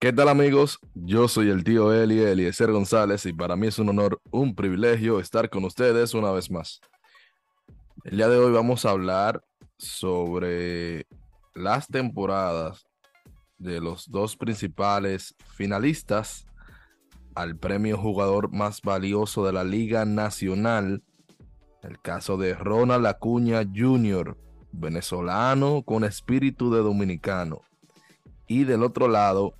¿Qué tal amigos? Yo soy el tío Eli, Eliezer González, y para mí es un honor, un privilegio estar con ustedes una vez más. El día de hoy vamos a hablar sobre las temporadas de los dos principales finalistas al premio jugador más valioso de la Liga Nacional, el caso de Ronald Acuña Jr., venezolano con espíritu de dominicano. Y del otro lado,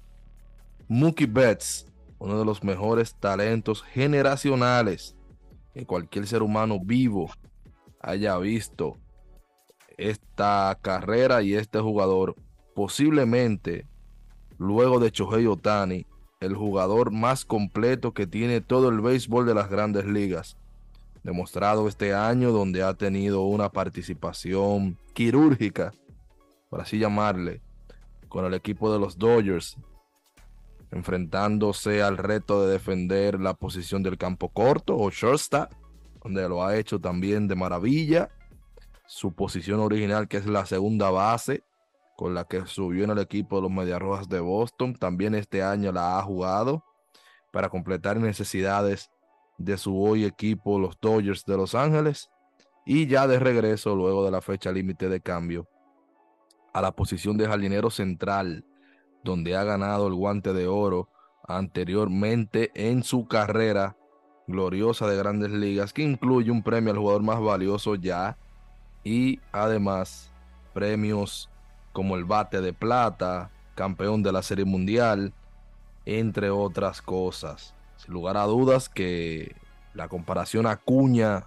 Mookie Betts, uno de los mejores talentos generacionales que cualquier ser humano vivo haya visto esta carrera y este jugador, posiblemente luego de Chohei Otani, el jugador más completo que tiene todo el béisbol de las grandes ligas. Demostrado este año donde ha tenido una participación quirúrgica, por así llamarle, con el equipo de los Dodgers, enfrentándose al reto de defender la posición del campo corto o shortstop, donde lo ha hecho también de maravilla. Su posición original, que es la segunda base, con la que subió en el equipo de los Medias Rojas de Boston, también este año la ha jugado para completar necesidades de su hoy equipo, los Dodgers de Los Ángeles, y ya de regreso luego de la fecha límite de cambio a la posición de jardinero central donde ha ganado el guante de oro anteriormente en su carrera gloriosa de grandes ligas, que incluye un premio al jugador más valioso ya y además premios como el bate de plata, campeón de la serie mundial, entre otras cosas. Sin lugar a dudas que la comparación a Cuña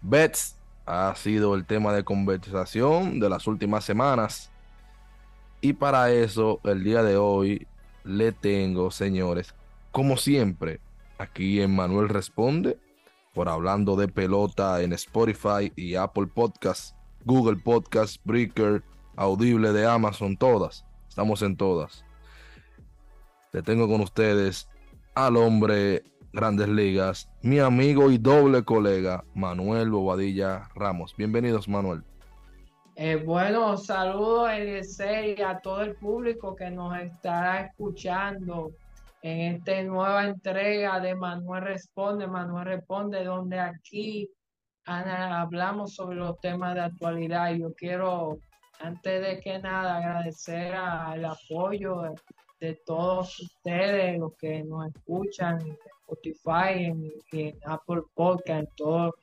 Betts ha sido el tema de conversación de las últimas semanas y para eso, el día de hoy le tengo, señores, como siempre, aquí en Manuel Responde, por hablando de pelota en Spotify y Apple Podcasts, Google Podcasts, Breaker, Audible de Amazon, todas. Estamos en todas. Le tengo con ustedes al hombre Grandes Ligas, mi amigo y doble colega, Manuel Bobadilla Ramos. Bienvenidos, Manuel. Eh, bueno, saludos y a todo el público que nos estará escuchando en esta nueva entrega de Manuel Responde, Manuel Responde, donde aquí hablamos sobre los temas de actualidad. Yo quiero, antes de que nada, agradecer al apoyo de, todos ustedes, los que nos escuchan en Spotify, en, en Apple Podcast, en todo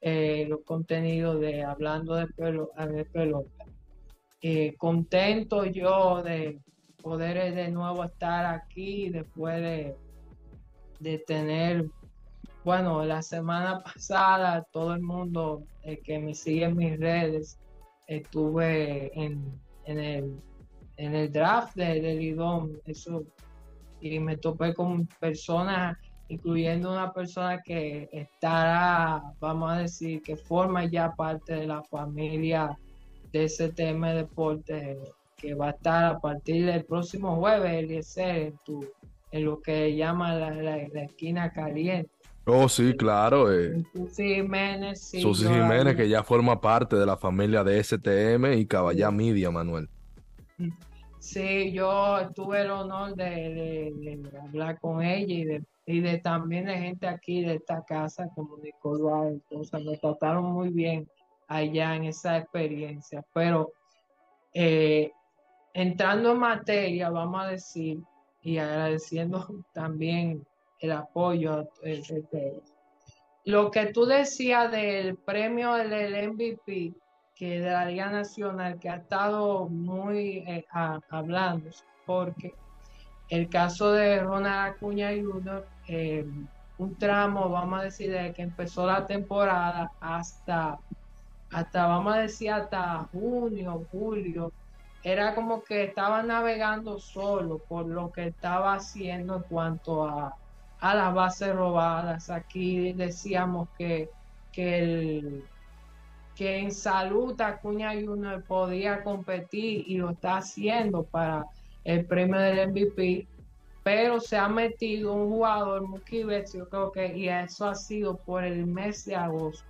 eh, los contenidos de Hablando de, Pelota. Eh, contento yo de poder de nuevo estar aquí después de, de tener, bueno, la semana pasada todo el mundo eh, que me sigue en mis redes, estuve en, en, el, en el draft de, de Lidón, eso, y me topé con personas incluyendo una persona que estará, vamos a decir, que forma ya parte de la familia de ese tema de deporte, que va a estar a partir del próximo jueves, Eliezer, en, tu, en lo que llama la, esquina caliente. Oh, sí, claro. Eh. Susi Jiménez, sí, Susi Jiménez, que ya forma parte de la familia de STM y Caballá Media, Manuel. Sí, yo tuve el honor de, de hablar con ella y de y de también de gente aquí de esta casa, como Nicolás, entonces me trataron muy bien allá en esa experiencia. Pero eh, entrando en materia, vamos a decir, y agradeciendo también el apoyo de Lo que tú decías del premio del MVP que de la Liga Nacional, que ha estado muy eh, hablando, porque el caso de Ronald Acuña Jr., eh, un tramo, vamos a decir, desde que empezó la temporada hasta, hasta, vamos a decir, hasta junio, julio, era como que estaba navegando solo por lo que estaba haciendo en cuanto a, a las bases robadas. Aquí decíamos que, que, que en salud Acuña Jr. podía competir y lo está haciendo para el premio del MVP, pero se ha metido un jugador, Mookie Betts, yo creo que, y eso ha sido por el mes de agosto.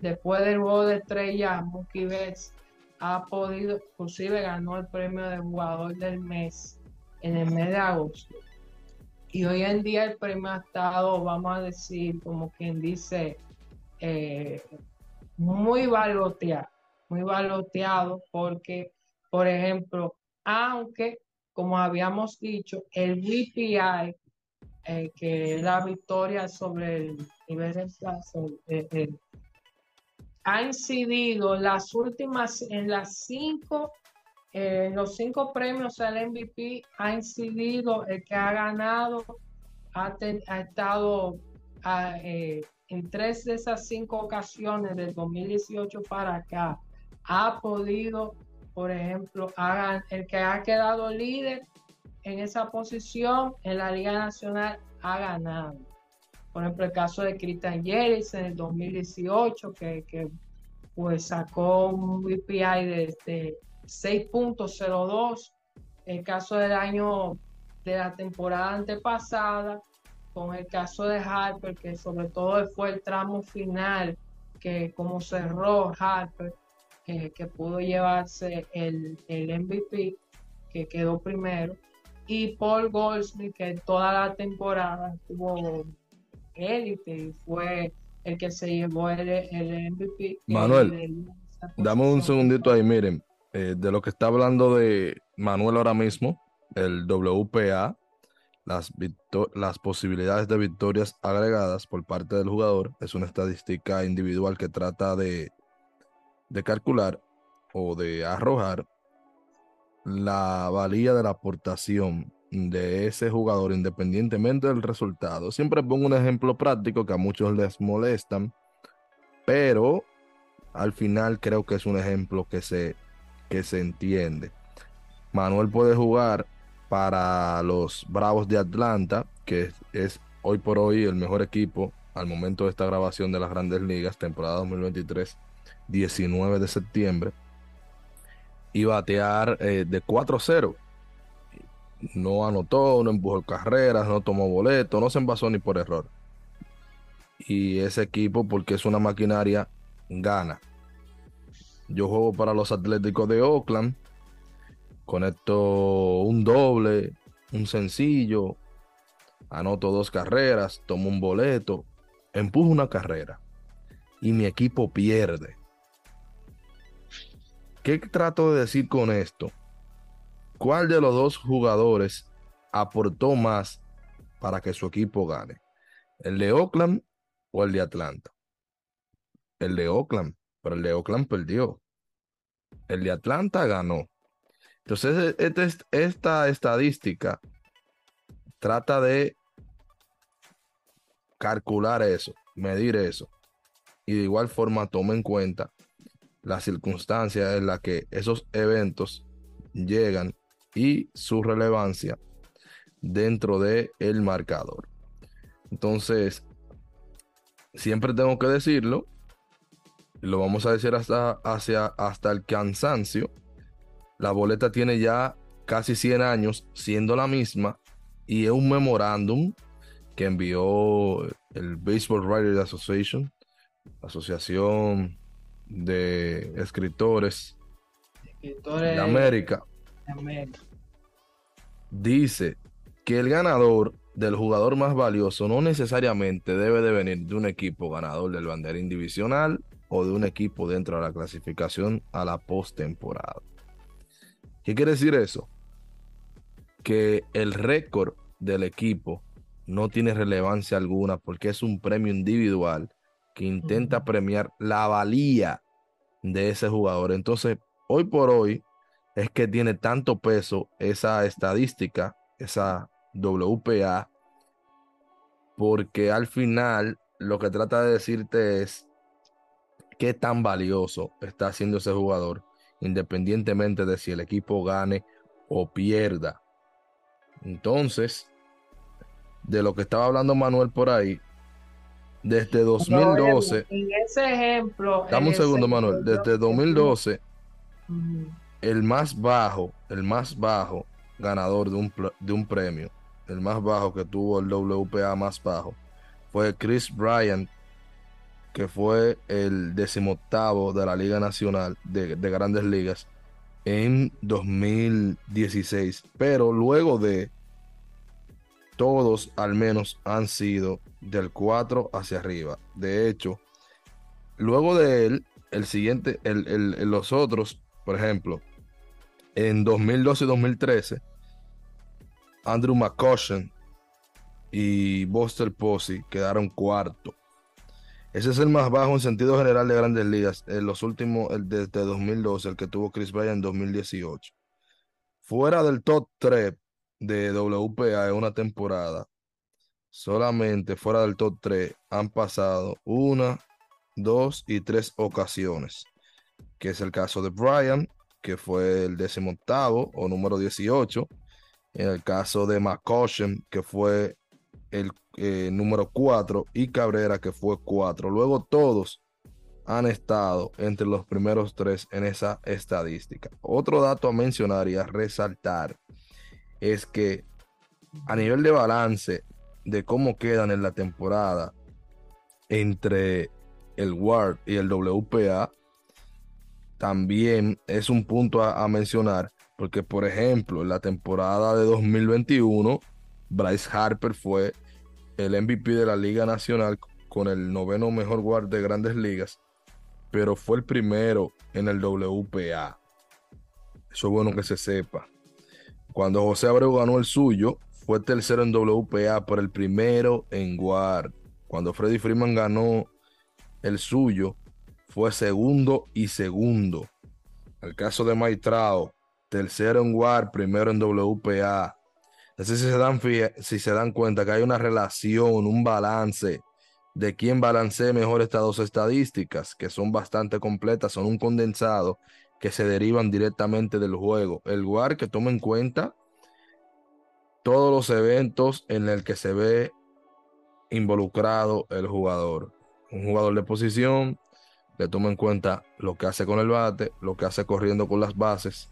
Después del juego de estrella, Mookie Betts ha podido, inclusive ganó el premio de jugador del mes en el mes de agosto. Y hoy en día el premio ha estado, vamos a decir, como quien dice, eh, muy baloteado, muy baloteado porque, por ejemplo, aunque, como habíamos dicho, el VPI, eh, que es la victoria sobre el nivel de plazo, eh, ha incidido las últimas, en las cinco eh, los cinco premios al MVP ha incidido, el que ha ganado ha, estado eh, en tres de esas cinco ocasiones del 2018 para acá. Ha podido, por ejemplo, el que ha quedado líder en esa posición en la Liga Nacional ha ganado. Por ejemplo, el caso de Christian Yeris en el 2018, que, que pues sacó un VPI de, 6.02. El caso del año de la temporada antepasada, con el caso de Harper, que sobre todo fue el tramo final, que como cerró Harper, que pudo llevarse el, el MVP, que quedó primero, y Paul Goldsmith, que toda la temporada tuvo élite y fue el que se llevó el, el MVP. Manuel, dame un segundito ahí, miren. Eh, de lo que está hablando de Manuel ahora mismo, el WPA, las, las posibilidades de victorias agregadas por parte del jugador, es una estadística individual que trata de, de calcular o de arrojar la valía de la aportación de ese jugador independientemente del resultado. Siempre pongo un ejemplo práctico que a muchos les molestan, pero al final creo que es un ejemplo que se que se entiende. Manuel puede jugar para los Bravos de Atlanta, que es, hoy por hoy el mejor equipo al momento de esta grabación de las grandes ligas, temporada 2023, 19 de septiembre, y batear eh, de 4-0. No anotó, no empujó carreras, no tomó boleto, no se envasó ni por error. Y ese equipo, porque es una maquinaria, gana. Yo juego para los Atléticos de Oakland. Conecto un doble, un sencillo. Anoto dos carreras, tomo un boleto, empujo una carrera y mi equipo pierde. ¿Qué trato de decir con esto? ¿Cuál de los dos jugadores aportó más para que su equipo gane? ¿El de Oakland o el de Atlanta? El de Oakland pero el de Oakland perdió. El de Atlanta ganó. Entonces, e, este esta estadística trata de calcular eso, medir eso. Y de igual forma toma en cuenta las circunstancias en las que esos eventos llegan y su relevancia dentro del el marcador. Entonces, siempre tengo que decirlo, lo vamos a decir hasta, hacia, hasta el cansancio, la boleta tiene ya casi 100 años siendo la misma y es un memorándum que envió el Baseball Writers Association, Asociación de Escritores, de América. Dice que el ganador del jugador más valioso no necesariamente debe de venir de un equipo ganador del banderín divisional o de un equipo dentro de la clasificación a la postemporada. ¿Qué quiere decir eso? Que el récord del equipo no tiene relevancia alguna porque es un premio individual que intenta premiar la valía de ese jugador. Entonces, hoy por hoy es que tiene tanto peso esa estadística, esa WPA, porque al final lo que trata de decirte es qué tan valioso está haciendo ese jugador, independientemente de si el equipo gane o pierda. Entonces, de lo que estaba hablando Manuel por ahí, desde 2012. En ese ejemplo. Dame un segundo, Manuel. Desde 2012, el más bajo, el más bajo ganador de un, de un premio, el más bajo que tuvo el WPA más bajo, fue Chris Bryant que fue el decimoctavo de la Liga Nacional de, Grandes Ligas en 2016, pero luego de todos al menos han sido del 4 hacia arriba. De hecho, luego de él, el siguiente, los otros, por ejemplo, en 2012 y 2013, Andrew McCutcheon y Buster Posey quedaron cuarto. Ese es el más bajo en sentido general de grandes ligas. En los últimos, el desde 2012, el que tuvo Chris Bryant en 2018. Fuera del top 3 de WPA en una temporada, solamente fuera del top 3 han pasado una, dos y tres ocasiones. Que es el caso de Bryant, que fue el décimo octavo o número 18. En el caso de McCoshen, que fue el eh, número 4, y Cabrera, que fue 4. Luego todos han estado entre los primeros tres en esa estadística. Otro dato a mencionar y a resaltar es que a nivel de balance de cómo quedan en la temporada entre el WARD y el WPA, también es un punto a, mencionar, porque por ejemplo, en la temporada de 2021, Bryce Harper fue el MVP de la Liga Nacional con el noveno mejor guard de grandes ligas, pero fue el primero en el WPA. Eso es bueno que se sepa. Cuando José Abreu ganó el suyo, fue tercero en WPA, por el primero en guard. Cuando Freddy Freeman ganó el suyo, fue segundo y segundo. El caso de Maitrao, tercero en guard, primero en WPA. Sé si se, dan, si se dan cuenta que hay una relación, un balance de quién balancea mejor estas dos estadísticas, que son bastante completas, son un condensado que se derivan directamente del juego. El lugar que toma en cuenta todos los eventos en el que se ve involucrado el jugador. Un jugador de posición le toma en cuenta lo que hace con el bate, lo que hace corriendo con las bases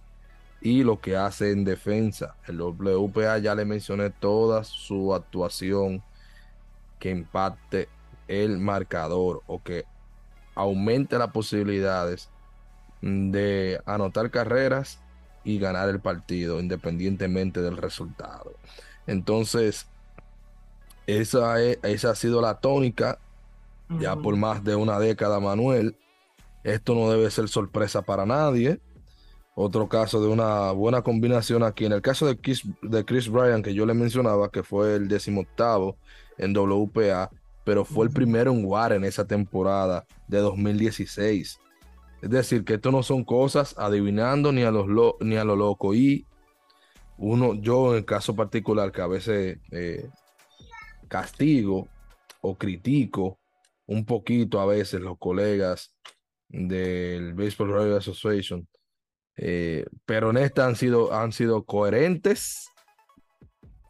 y lo que hace en defensa. El WPA ya le mencioné toda su actuación que impacte el marcador o que aumente las posibilidades de anotar carreras y ganar el partido independientemente del resultado. Entonces, esa, esa ha sido la tónica ya por más de una década, Manuel. Esto no debe ser sorpresa para nadie. Otro caso de una buena combinación aquí. En el caso de Chris, de Chris Bryan, que yo le mencionaba, que fue el decimoctavo en WPA, pero fue el primero en WAR en esa temporada de 2016. Es decir, que esto no son cosas adivinando ni a, los ni a lo loco. Y uno, yo en el caso particular, que a veces eh, castigo o critico un poquito a veces los colegas del Baseball Radio Association, eh, pero en esta han sido, han sido coherentes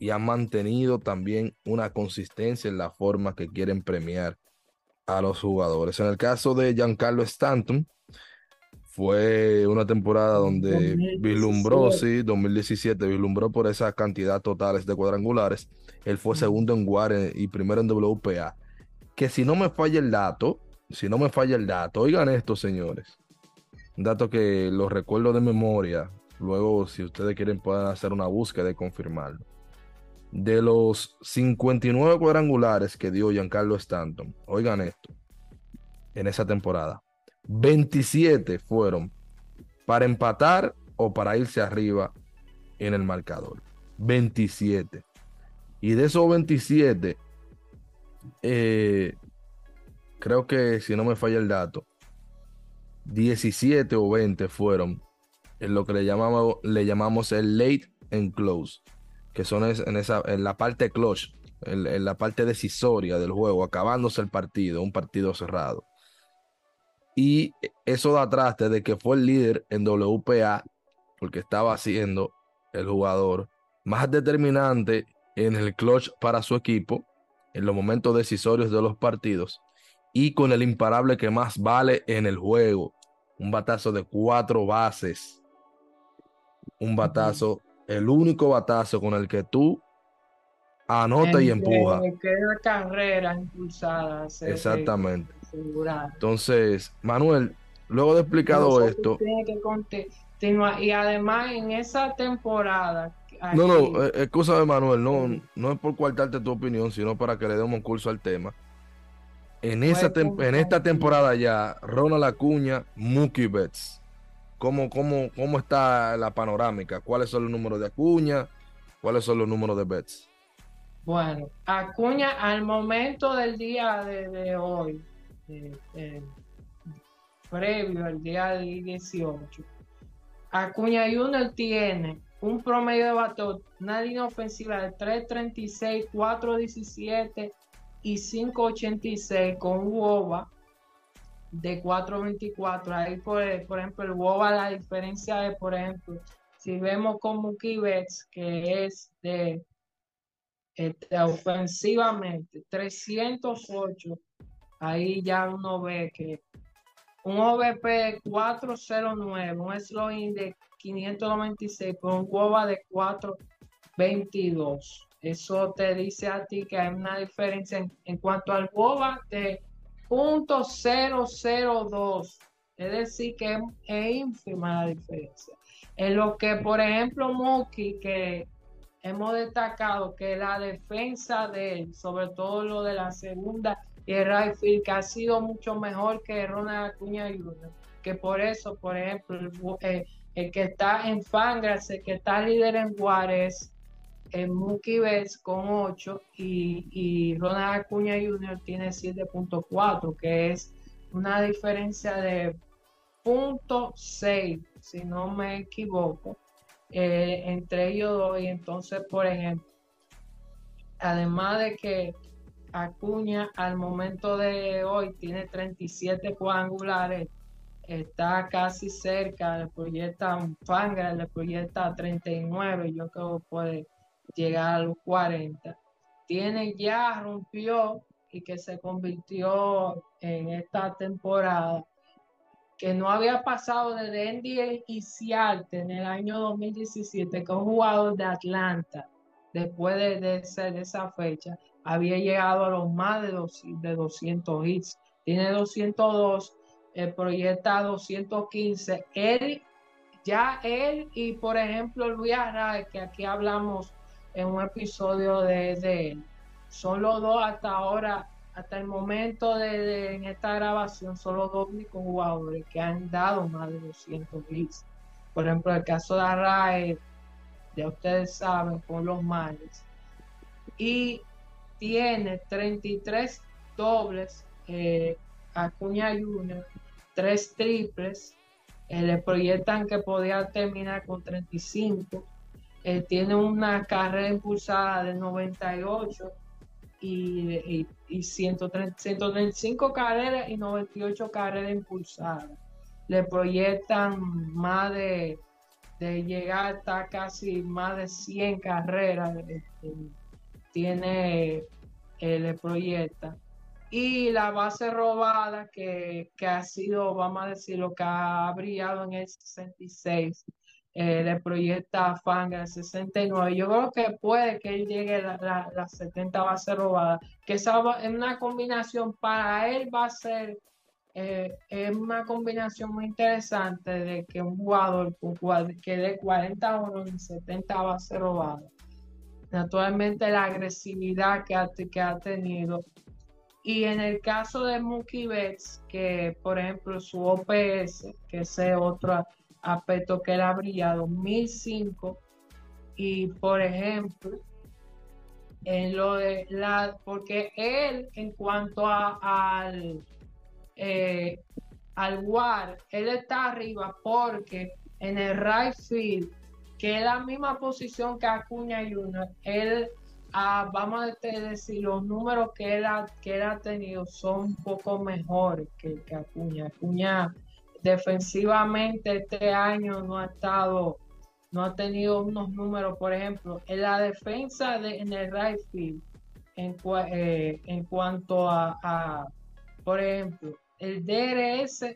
y han mantenido también una consistencia en la forma que quieren premiar a los jugadores. En el caso de Giancarlo Stanton, fue una temporada donde vislumbró, sí, 2017, vislumbró por esa cantidad totales de cuadrangulares. Él fue segundo en WAR y primero en WPA. Que si no me falla el dato, si no me falla el dato, oigan esto, señores. Un dato que lo recuerdo de memoria. Luego, si ustedes quieren, pueden hacer una búsqueda y confirmarlo. De los 59 cuadrangulares que dio Giancarlo Stanton, oigan esto, en esa temporada, 27 fueron para empatar o para irse arriba en el marcador. 27. Y de esos 27, eh, creo que si no me falla el dato, 17 o 20 fueron en lo que le llamamos, le llamamos el late and close, que son en, esa, en la parte clutch, en la parte decisoria del juego, acabándose el partido, un partido cerrado. Y eso da traste de que fue el líder en WPA, porque estaba siendo el jugador más determinante en el clutch para su equipo, en los momentos decisorios de los partidos, y con el imparable que más vale en el juego. Un batazo de cuatro bases. Un batazo, el único batazo con el que tú anota y empuja. carrera impulsada. Exactamente. Entonces, Manuel, luego de explicado esto. Tiene que continuar. Y además en esa temporada. no, no, eh, de Manuel, no, no es por cuartarte tu opinión, sino para que le demos un curso al tema. En, esa en esta temporada ya, Ronald Acuña, Mookie Betts. ¿Cómo, cómo, ¿Cómo está la panorámica? ¿Cuáles son los números de Acuña? ¿Cuáles son los números de Betts? Bueno, Acuña al momento del día de, hoy, previo al día 18, Acuña Junior tiene un promedio de bateo, una línea ofensiva de 3.36, 4.17 y 5.86 con un WOBA de 4.24. Ahí, por, por ejemplo, el WOBA, la diferencia de, por ejemplo, si vemos con Mookie que es de este, ofensivamente 308, ahí ya uno ve que un OVP 409, un slogan de 596 con un WOBA de 422. Eso te dice a ti que hay una diferencia en, cuanto al WOBA de .002. Es decir, que es, ínfima la diferencia. En lo que, por ejemplo, Moki, que hemos destacado que la defensa de él, sobre todo lo de la segunda y el right que ha sido mucho mejor que Ronald Acuña Jr., que por eso, por ejemplo, el, eh, que está en Fangrass, el que está líder en Juárez, en Mookie Betts con 8 y, y Ronald Acuña Jr. tiene 7.4, que es una diferencia de 0.6, si no me equivoco, eh, entre ellos dos. Y entonces, por ejemplo, además de que Acuña al momento de hoy tiene 37 cuadrangulares, está casi cerca, le proyecta un Fanga, le proyecta 39, yo creo que puede llegar a los 40. Tiene ya, rompió y que se convirtió en esta temporada que no había pasado desde NBA y Ciarte en el año 2017 con un jugador de Atlanta. Después de, de, esa fecha había llegado a los más de, de 200 hits. Tiene 202 el proyecta 215 él ya él y por ejemplo Luis Arraez que aquí hablamos en un episodio de, de los dos hasta ahora hasta el momento de, en esta grabación son los dos jugadores que han dado más de 200 hits. Por ejemplo, el caso de Arrae, ya ustedes saben, con los males. Y tiene 33 dobles, eh, Acuña Junior, tres triples. Eh, le proyectan que podía terminar con 35. Eh, tiene una carrera impulsada de 98 y, y, 135 carreras y 98 carreras impulsadas. Le proyectan más de, de llegar hasta casi más de 100 carreras. Este, tiene, eh, le proyecta. Y la base robada que, que ha sido, vamos a decir, lo que ha brillado en el 66 eh, de proyecta Fanga 69. Yo creo que puede que él llegue a la, la, 70 bases robadas, que esa es una combinación para él va a ser eh, es una combinación muy interesante de que un jugador, que de 40 o 70 bases robadas. Naturalmente la agresividad que ha, que ha tenido. Y en el caso de Mookie Betts, que por ejemplo su OPS, que es otra él ha brillado 1005 y por ejemplo en lo de la porque él en cuanto a, al eh, al WAR él está arriba porque en el right field que es la misma posición que Acuña Junior él ah, vamos a decir los números que él ha, que tenido son un poco mejores que, que Acuña. Acuña defensivamente este año no ha estado, no ha tenido unos números, por ejemplo, en la defensa de, en el right field, en, eh, en cuanto a, por ejemplo, el DRS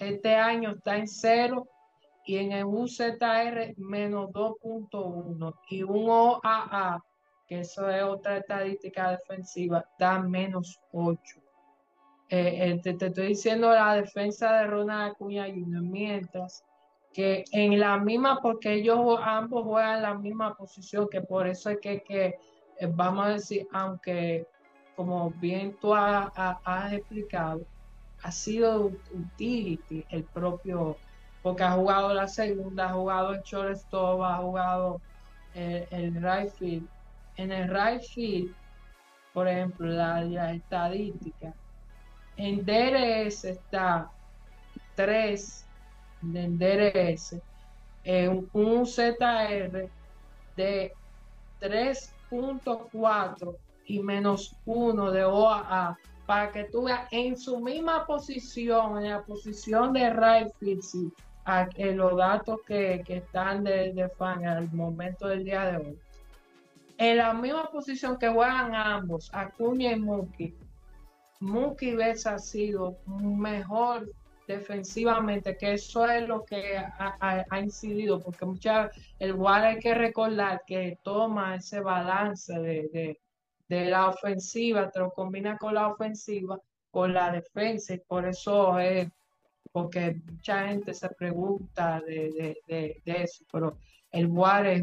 este año está en cero y en el UZR menos 2.1 y un OAA, que eso es otra estadística defensiva, da menos 8. Eh, te, estoy diciendo la defensa de Ronald Acuña Jr. mientras que en la misma, porque ellos ambos juegan la misma posición, que por eso es que, que eh, vamos a decir, aunque como bien tú has, explicado, ha sido utility el propio, porque ha jugado la segunda, ha jugado el shortstop, ha jugado el, el right field. En el right field, por ejemplo, la, la estadística, en DRS está 3 en DRS, en un ZR de 3.4 y menos 1 de OAA para que tú veas en su misma posición, en la posición de right field, los datos que, están de, de, fan al momento del día de hoy. En la misma posición que juegan ambos, Acuña y Mookie, Mookie Betts ha sido mejor defensivamente, que eso es lo que ha, incidido, porque muchas, el War hay que recordar que toma ese balance de, la ofensiva, te lo combina con la ofensiva, con la defensa, y por eso es, porque mucha gente se pregunta de, eso, pero el War es,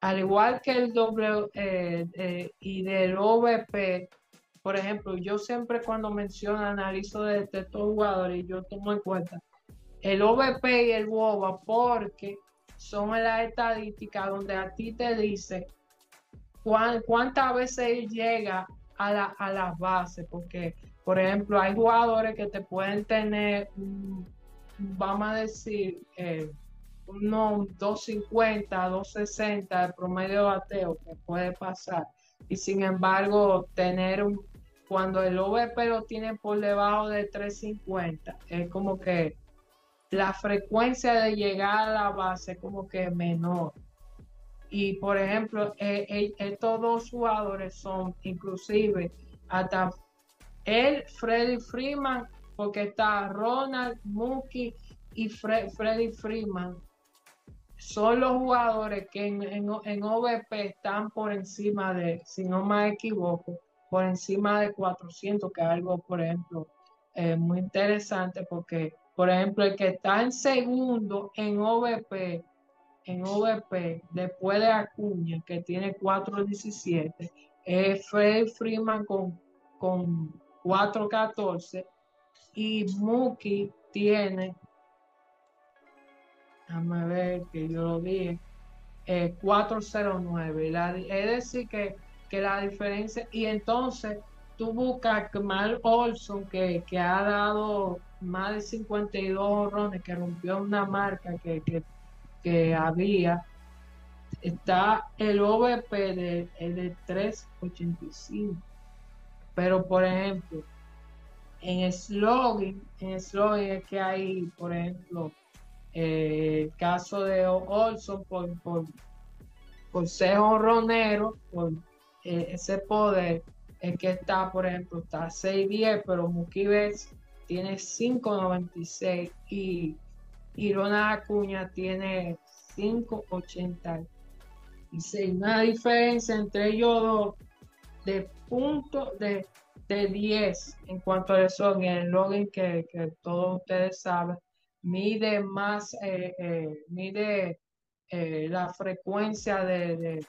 al igual que el W eh, eh, y del OVP, por ejemplo, yo siempre cuando menciono, analizo de, estos jugadores, yo tomo en cuenta el OVP y el WOBA porque son las estadísticas donde a ti te dice cuántas veces llega a, la, a las bases, porque, por ejemplo, hay jugadores que te pueden tener, vamos a decir, eh, unos 250, 260 de promedio de bateo que puede pasar. Y sin embargo, tener un, cuando el OVP lo tiene por debajo de 350, es como que la frecuencia de llegar a la base es como que menor. Y por ejemplo, eh, eh, estos dos jugadores son inclusive hasta el Freddy Freeman, porque está Ronald, Mookie y Freddy Freeman. Son los jugadores que en, en OVP están por encima de, si no me equivoco, por encima de 400, que es algo, por ejemplo, eh, muy interesante porque, por ejemplo, el que está en segundo en OVP, en OVP, después de Acuña, que tiene 417, es Fred Freeman con, con 414 y Muki tiene, déjame ver que yo lo dije, 409. Eh, es decir, que que la diferencia, y entonces tú buscas que Mal Olson, que, ha dado más de 52 horrones, que rompió una marca que, que, había, está el OVP de, de 385. Pero, por ejemplo, en slogan, en slogan es que hay, por ejemplo, eh, el caso de Olson por, por, por ser honronero, por eh, ese poder es que está, por ejemplo, está 6.10, pero Mookie tiene 5.96 y, y Acuña tiene 5.86. Una diferencia entre ellos dos de punto de, de 10 en cuanto a eso, el login que, que todos ustedes saben, mide más, eh, eh, mide la frecuencia de de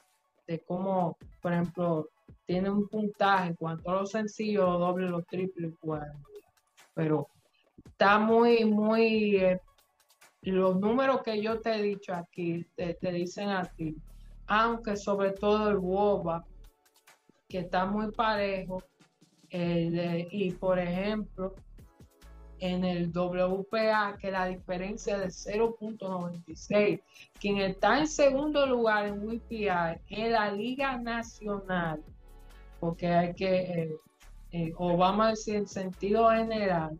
cómo, por ejemplo, tiene un puntaje cuanto a los sencillos, doble, los triples, Pero está muy, muy. Eh, los números que yo te he dicho aquí te, dicen a ti, aunque sobre todo el WOBA, que está muy parejo, y por ejemplo, en el WPA que la diferencia de 0.96. Quien está en segundo lugar en WPI es la Liga Nacional, porque hay que, eh, eh, o vamos a decir en sentido general,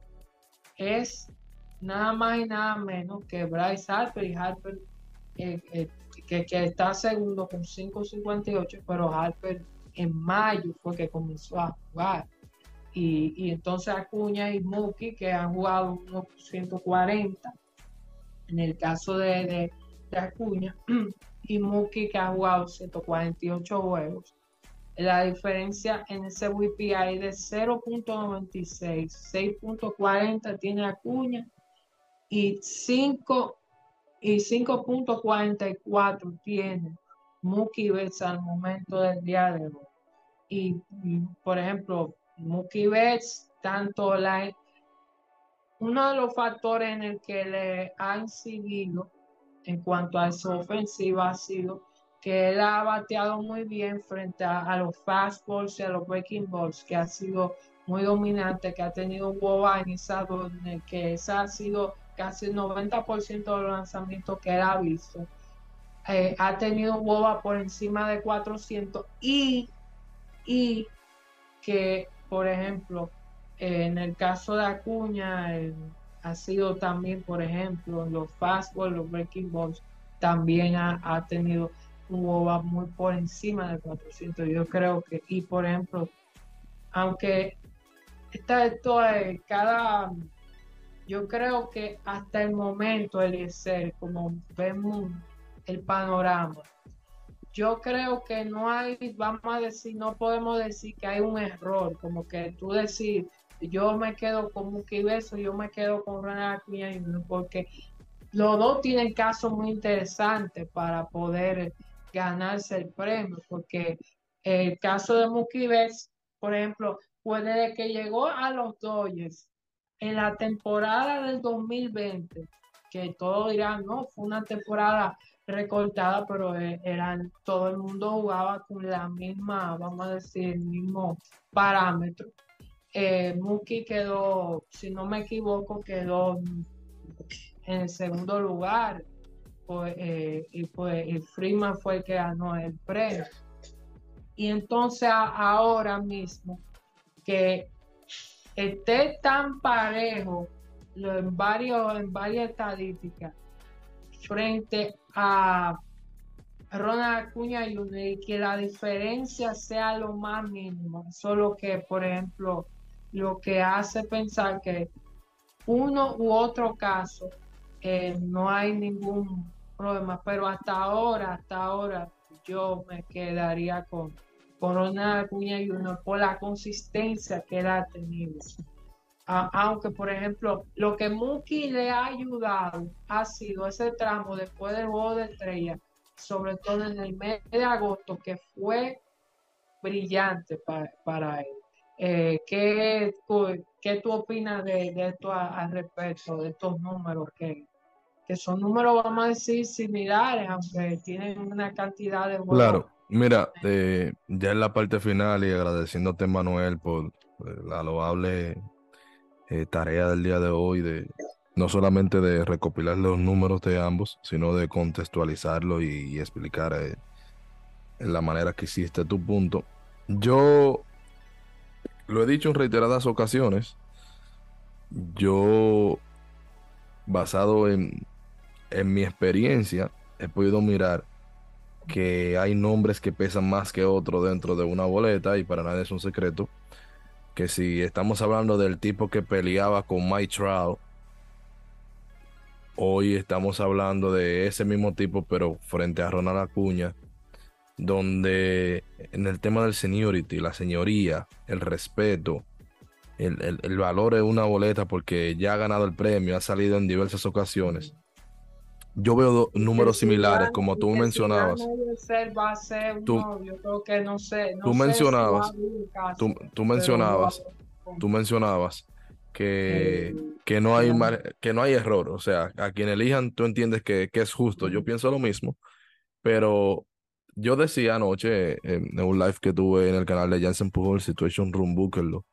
es nada más y nada menos que Bryce Harper y Harper eh, que, que, está segundo con 5.58, pero Harper en mayo fue que comenzó a jugar. Y, entonces Acuña y Muki, que han jugado unos 140, en el caso de, de, Acuña, y Muki, que ha jugado 148 juegos. la diferencia en ese WPI de 0.96, 6.40 tiene Acuña y 5 y 5.44 tiene Mookie Betts al momento del día de hoy. Y, por ejemplo, Mookie Betts, tanto la uno de los factores en el que le ha incidido en cuanto a su ofensiva ha sido que él ha bateado muy bien frente a, los fastballs y a los breaking balls, que ha sido muy dominante, que ha tenido un boba en el que esa ha sido casi el 90% de los lanzamientos que él ha visto. Eh, ha tenido un boba por encima de 400 y, y que, por ejemplo, en el caso de Acuña, ha sido también, por ejemplo, los fastballs, los breaking balls, también ha tenido va muy por encima de 400. Yo creo que, y por ejemplo, aunque está esto es cada, yo creo que hasta el momento, Eliezer, como vemos el panorama, yo creo que no hay, vamos a decir, no podemos decir que hay un error, como que tú decir, yo me quedo con Muki Beso, yo me quedo con Ronald Acuña, porque los dos tienen casos muy interesantes para poder ganarse el premio, porque el caso de Mookie Betts, por ejemplo, puede que llegó a los Dodgers en la temporada del 2020, que todos dirán, no, fue una temporada recortada, pero e, eran, todo el mundo jugaba con la misma, vamos a decir, el mismo parámetro. Eh, Mookie quedó, si no me equivoco, quedó en el segundo lugar eh, y pues el Freeman fue el que ganó el premio. Y entonces ahora mismo que esté tan parejo en, varios, en varias estadísticas frente a Ronald Acuña y que la diferencia sea lo más mínimo. Solo que, por ejemplo, lo que hace pensar que uno u otro caso no hay ningún pero hasta ahora, hasta ahora, yo me quedaría con Corona Acuña y uno por la consistencia que él ha tenido. Aunque, por ejemplo, lo que Muki le ha ayudado ha sido ese tramo después del juego de estrella, sobre todo en el mes de agosto, que fue brillante para, él. Eh, ¿qué, ¿qué, tú opinas de, esto al respecto, de estos números que, que son números, vamos a decir, similares, aunque tienen una cantidad de... Claro, mira, eh, ya en la parte final y agradeciéndote, Manuel, por eh, la loable eh, tarea del día de hoy de no solamente de recopilar los números de ambos, sino de contextualizarlo y, explicar en la manera que hiciste tu punto. Yo lo he dicho en reiteradas ocasiones. Yo, basado en, en mi experiencia, he podido mirar que hay nombres que pesan más que otros dentro de una boleta y para nadie es un secreto que si estamos hablando del tipo que peleaba con Mike Trout, hoy estamos hablando de ese mismo tipo pero frente a Ronald Acuña, donde en el tema del seniority, la señoría, el respeto, el, el valor de una boleta porque ya ha ganado el premio, ha salido en diversas ocasiones yo veo números similares, como tú mencionabas. Tú, tú mencionabas, tú, mencionabas, tú mencionabas que, que, no hay que no hay error. O sea, a quien elijan, tú entiendes que, es justo. Yo pienso lo mismo, pero yo decía anoche en, un live que tuve en el canal de Jansen Pujol, Situation Room, búsquenlo,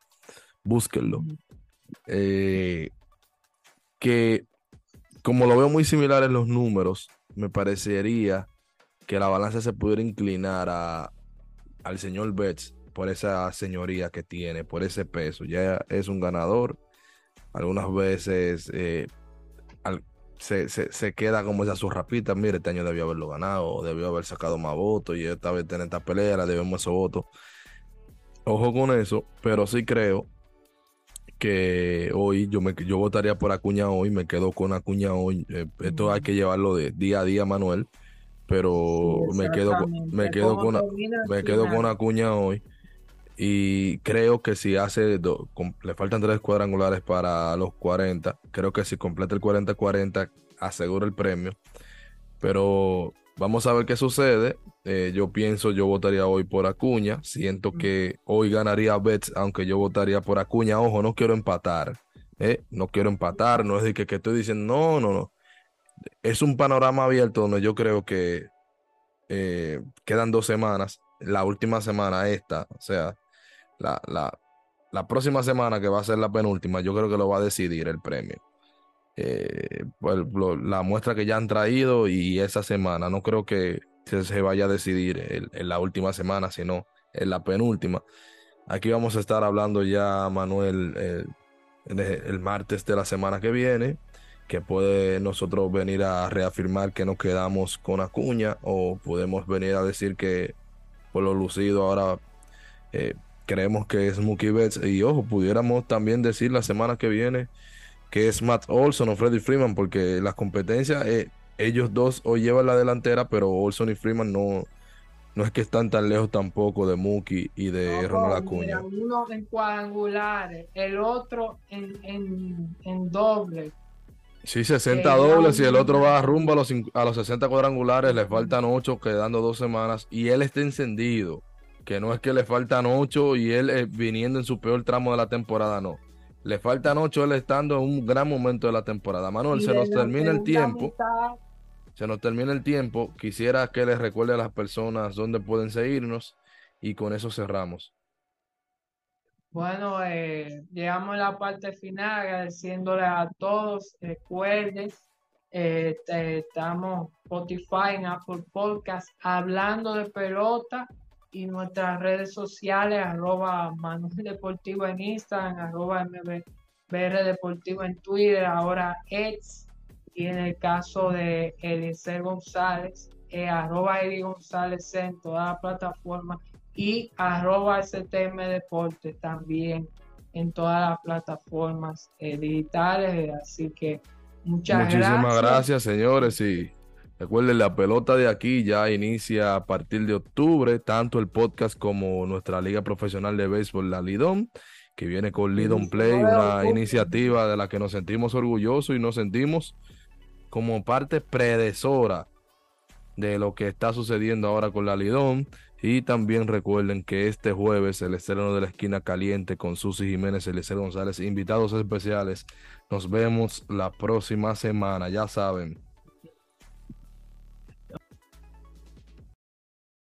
búsquenlo, eh, que como lo veo muy similar en los números, me parecería que la balanza se pudiera inclinar a, al señor Betts por esa señoría que tiene, por ese peso. Ya es un ganador. Algunas veces eh, se, queda como esa zurrapita. Mire, este año debió haberlo ganado, debió haber sacado más votos y esta vez tener esta pelea, debemos esos votos. Ojo con eso, pero sí creo que hoy yo me yo votaría por Acuña hoy, me quedo con Acuña hoy. Eh, esto hay que llevarlo de día a día, Manuel. pero me quedo, me quedo con, me quedo con Acuña hoy. Y creo que si hace, le faltan tres cuadrangulares para los 40, creo que si completa el 40-40, asegura el premio. Pero vamos a ver qué sucede. Eh, yo pienso, yo votaría hoy por Acuña. Siento que hoy ganaría Betts, aunque yo votaría por Acuña. Ojo, no quiero empatar. Eh, no quiero empatar. No es de que, que estoy diciendo, no, no, no. Es un panorama abierto donde yo creo que eh, quedan dos semanas. La última semana, esta, o sea, la, la, próxima semana, que va a ser la penúltima, yo creo que lo va a decidir el premio. Eh, pues, la muestra que ya han traído y esa semana, no creo que se, vaya a decidir en, la última semana, sino en la penúltima. Aquí vamos a estar hablando ya, Manuel, eh, el martes de la semana que viene, que puede nosotros venir a reafirmar que nos quedamos con Acuña o podemos venir a decir que por lo lucido ahora eh, creemos que es Mookie Betts. Y ojo, pudiéramos también decir la semana que viene que es Matt Olson o Freddie Freeman, porque las competencias, eh, ellos dos hoy llevan la delantera, pero Olson y Freeman no, no es que están tan lejos tampoco de Mookie y de Ronald Acuña. uno en cuadrangulares, el otro en, en, doble. Sí, 60 dobles y el otro va rumbo a los, a los 60 cuadrangulares, le faltan 8 quedando dos semanas y él está encendido que no es que le faltan ocho y él eh, viniendo en su peor tramo de la temporada, no. Le faltan ocho él estando en un gran momento de la temporada. Manuel, se nos termina el tiempo. Se nos termina el tiempo. Quisiera que les recuerde a las personas dónde pueden seguirnos y con eso cerramos. Bueno, eh, llegamos a la parte final agradeciéndole a todos. Recuerden, eh, estamos Spotify, en Apple Podcast, hablando de pelota y nuestras redes sociales, arroba Manuel Deportivo en Instagram, arroba MBR Deportivo en Twitter, ahora X, y en el caso de Eliezer González, eh, arroba Eli González en todas las plataformas y arroba STM Deportes también en todas las plataformas eh, digitales. Así que muchas gracias. Muchísimas gracias, señores. Y Recuerden, la pelota de aquí ya inicia a partir de octubre, tanto el podcast como nuestra liga profesional de béisbol, la Lidón, que viene con Lidon Play, una iniciativa de la que nos sentimos orgullosos y nos sentimos como parte predecesora de lo que está sucediendo ahora con la Lidón. Y también recuerden que este jueves el estreno de la esquina caliente con Susi Jiménez, Eliezer González, invitados especiales. Nos vemos la próxima semana, ya saben